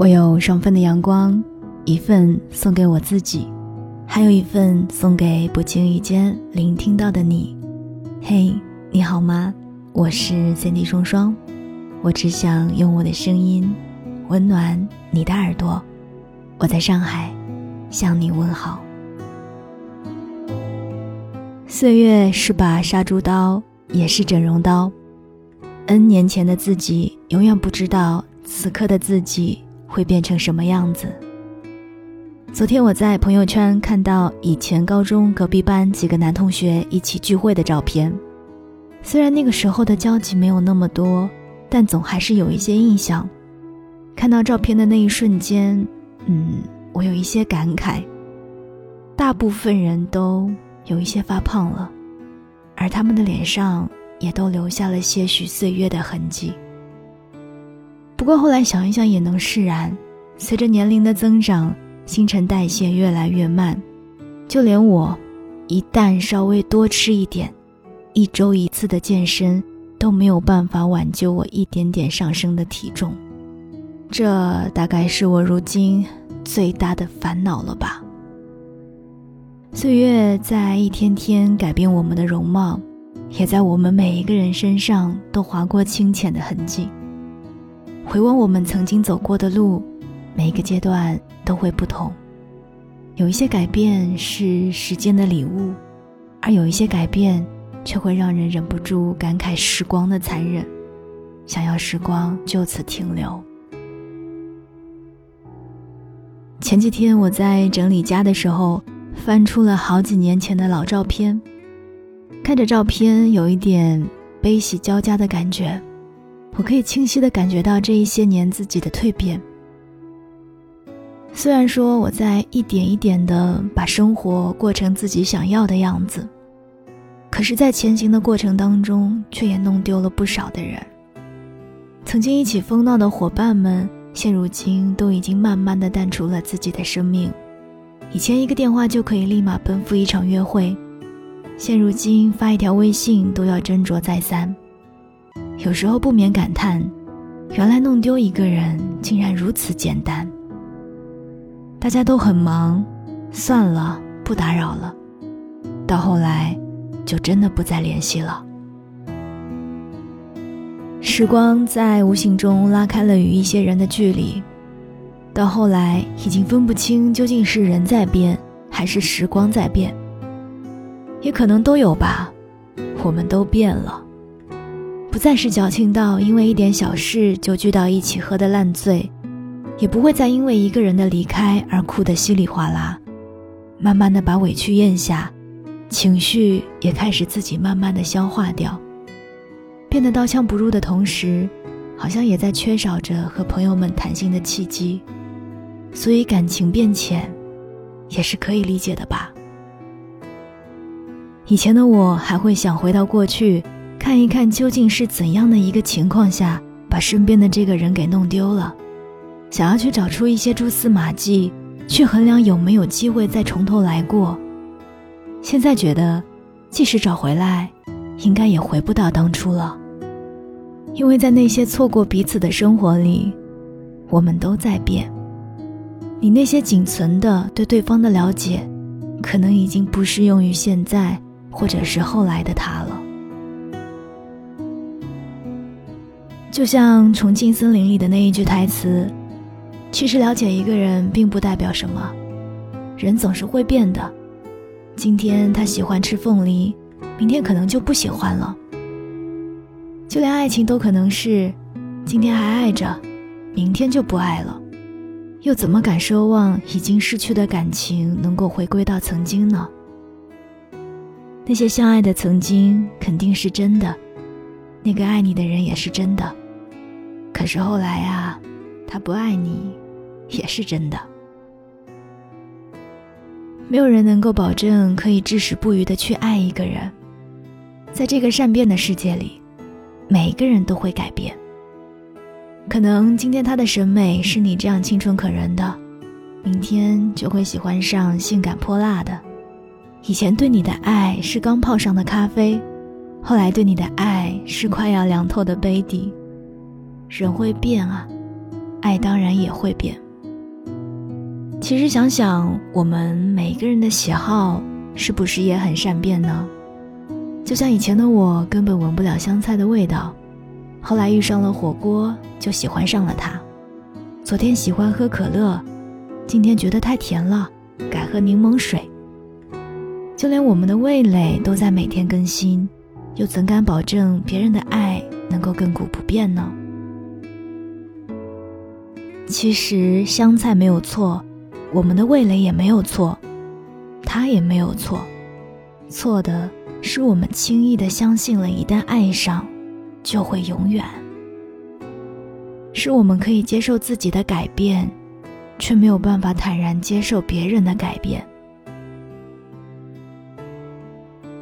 我有双份的阳光，一份送给我自己，还有一份送给不经意间聆听到的你。嘿，你好吗？我是三 D 双双，我只想用我的声音温暖你的耳朵。我在上海向你问好。岁月是把杀猪刀，也是整容刀。N 年前的自己，永远不知道此刻的自己会变成什么样子。昨天我在朋友圈看到以前高中隔壁班几个男同学一起聚会的照片，虽然那个时候的交集没有那么多，但总还是有一些印象。看到照片的那一瞬间，嗯，我有一些感慨。大部分人都。有一些发胖了，而他们的脸上也都留下了些许岁月的痕迹。不过后来想一想也能释然，随着年龄的增长，新陈代谢越来越慢，就连我，一旦稍微多吃一点，一周一次的健身都没有办法挽救我一点点上升的体重。这大概是我如今最大的烦恼了吧。岁月在一天天改变我们的容貌，也在我们每一个人身上都划过清浅的痕迹。回望我们曾经走过的路，每一个阶段都会不同。有一些改变是时间的礼物，而有一些改变却会让人忍不住感慨时光的残忍，想要时光就此停留。前几天我在整理家的时候。翻出了好几年前的老照片，看着照片有一点悲喜交加的感觉。我可以清晰的感觉到这一些年自己的蜕变。虽然说我在一点一点的把生活过成自己想要的样子，可是，在前行的过程当中，却也弄丢了不少的人。曾经一起疯闹的伙伴们，现如今都已经慢慢的淡出了自己的生命。以前一个电话就可以立马奔赴一场约会，现如今发一条微信都要斟酌再三。有时候不免感叹，原来弄丢一个人竟然如此简单。大家都很忙，算了，不打扰了。到后来，就真的不再联系了。时光在无形中拉开了与一些人的距离。到后来，已经分不清究竟是人在变，还是时光在变。也可能都有吧。我们都变了，不再是矫情到因为一点小事就聚到一起喝得烂醉，也不会再因为一个人的离开而哭得稀里哗啦。慢慢的把委屈咽下，情绪也开始自己慢慢的消化掉。变得刀枪不入的同时，好像也在缺少着和朋友们谈心的契机。所以感情变浅，也是可以理解的吧。以前的我还会想回到过去，看一看究竟是怎样的一个情况下把身边的这个人给弄丢了，想要去找出一些蛛丝马迹，去衡量有没有机会再从头来过。现在觉得，即使找回来，应该也回不到当初了，因为在那些错过彼此的生活里，我们都在变。你那些仅存的对对方的了解，可能已经不适用于现在或者是后来的他了。就像《重庆森林》里的那一句台词：“其实了解一个人并不代表什么，人总是会变的。今天他喜欢吃凤梨，明天可能就不喜欢了。就连爱情都可能是，今天还爱着，明天就不爱了。”又怎么敢奢望已经失去的感情能够回归到曾经呢？那些相爱的曾经肯定是真的，那个爱你的人也是真的。可是后来啊，他不爱你，也是真的。没有人能够保证可以至死不渝的去爱一个人，在这个善变的世界里，每一个人都会改变。可能今天他的审美是你这样清纯可人的，明天就会喜欢上性感泼辣的。以前对你的爱是刚泡上的咖啡，后来对你的爱是快要凉透的杯底。人会变啊，爱当然也会变。其实想想，我们每个人的喜好是不是也很善变呢？就像以前的我，根本闻不了香菜的味道，后来遇上了火锅，就喜欢上了它。昨天喜欢喝可乐，今天觉得太甜了，改喝柠檬水。就连我们的味蕾都在每天更新，又怎敢保证别人的爱能够亘古不变呢？其实香菜没有错。我们的味蕾也没有错，他也没有错，错的是我们轻易的相信了，一旦爱上，就会永远。是我们可以接受自己的改变，却没有办法坦然接受别人的改变。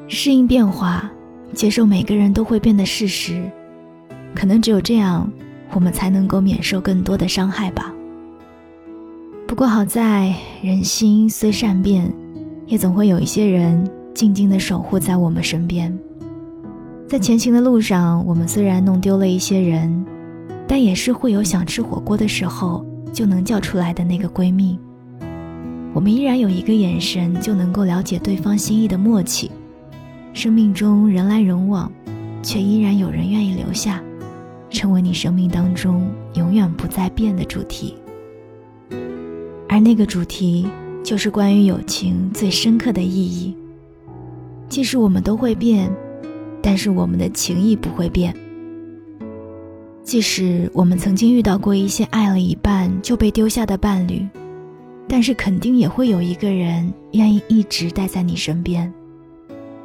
适应变化，接受每个人都会变的事实，可能只有这样，我们才能够免受更多的伤害吧。不过好在人心虽善变，也总会有一些人静静的守护在我们身边。在前行的路上，我们虽然弄丢了一些人，但也是会有想吃火锅的时候就能叫出来的那个闺蜜。我们依然有一个眼神就能够了解对方心意的默契。生命中人来人往，却依然有人愿意留下，成为你生命当中永远不再变的主题。而那个主题，就是关于友情最深刻的意义。即使我们都会变，但是我们的情谊不会变。即使我们曾经遇到过一些爱了一半就被丢下的伴侣，但是肯定也会有一个人愿意一直待在你身边，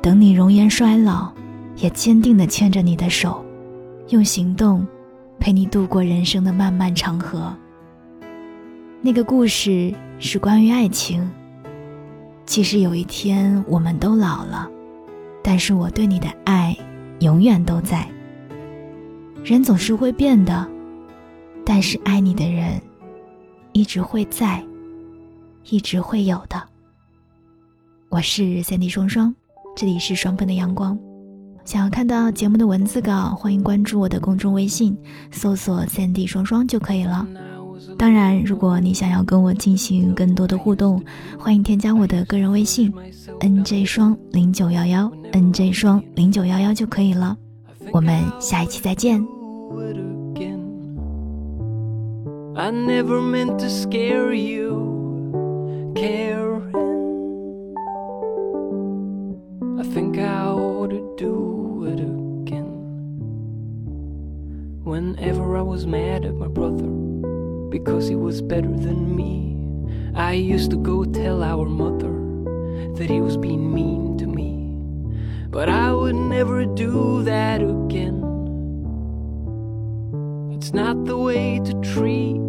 等你容颜衰老，也坚定地牵着你的手，用行动陪你度过人生的漫漫长河。那个故事是关于爱情。即使有一天我们都老了，但是我对你的爱永远都在。人总是会变的，但是爱你的人一直会在，一直会有的。我是三 D 双双，这里是双份的阳光。想要看到节目的文字稿，欢迎关注我的公众微信，搜索三 D 双双就可以了。当然，如果你想要跟我进行更多的互动，欢迎添加我的个人微信：n j 双零九幺幺 n j 双零九幺幺就可以了。我们下一期再见。Because he was better than me. I used to go tell our mother that he was being mean to me. But I would never do that again. It's not the way to treat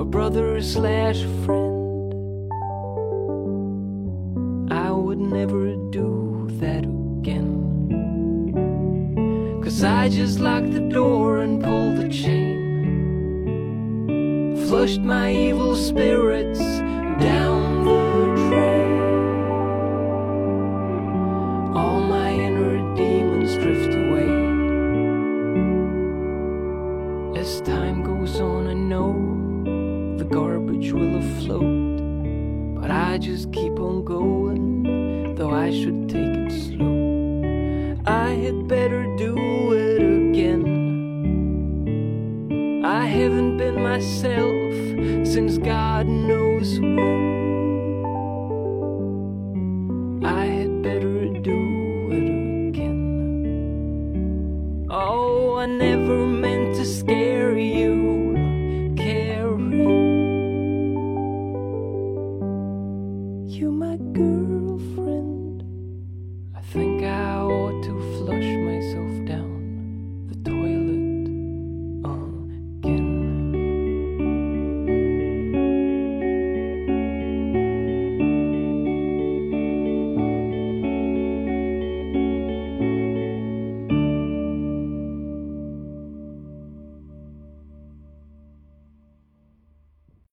a brother slash friend. I just locked the door and pulled the chain flushed my evil spirits down the drain. All my inner demons drift away. As time goes on, I know the garbage will afloat. But I just keep on going, though I should take it slow. I had better do haven't been myself since God knows when. I had better do it again. Oh, I never